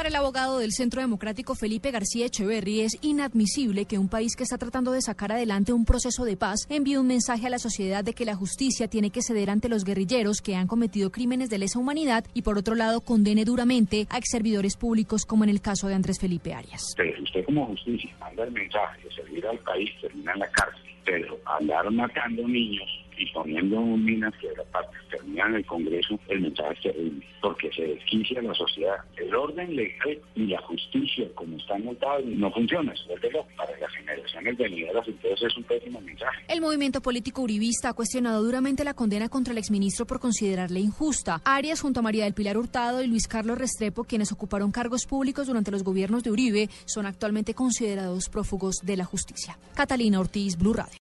Para el abogado del Centro Democrático Felipe García Echeverry es inadmisible que un país que está tratando de sacar adelante un proceso de paz envíe un mensaje a la sociedad de que la justicia tiene que ceder ante los guerrilleros que han cometido crímenes de lesa humanidad y por otro lado condene duramente a ex servidores públicos como en el caso de Andrés Felipe Arias. Pero usted como justicia manda el mensaje de servir al país, termina en la cárcel, pero andar matando niños y poniendo minas que parte terminan el Congreso, el mensaje es terrible, porque se desquicia la sociedad. El orden legal y la justicia, como están montados, no funciona. Suéltelo para las generaciones venideras, entonces es un pésimo mensaje. El movimiento político uribista ha cuestionado duramente la condena contra el exministro por considerarle injusta. Arias, junto a María del Pilar Hurtado y Luis Carlos Restrepo, quienes ocuparon cargos públicos durante los gobiernos de Uribe, son actualmente considerados prófugos de la justicia. Catalina Ortiz, Blue Radio.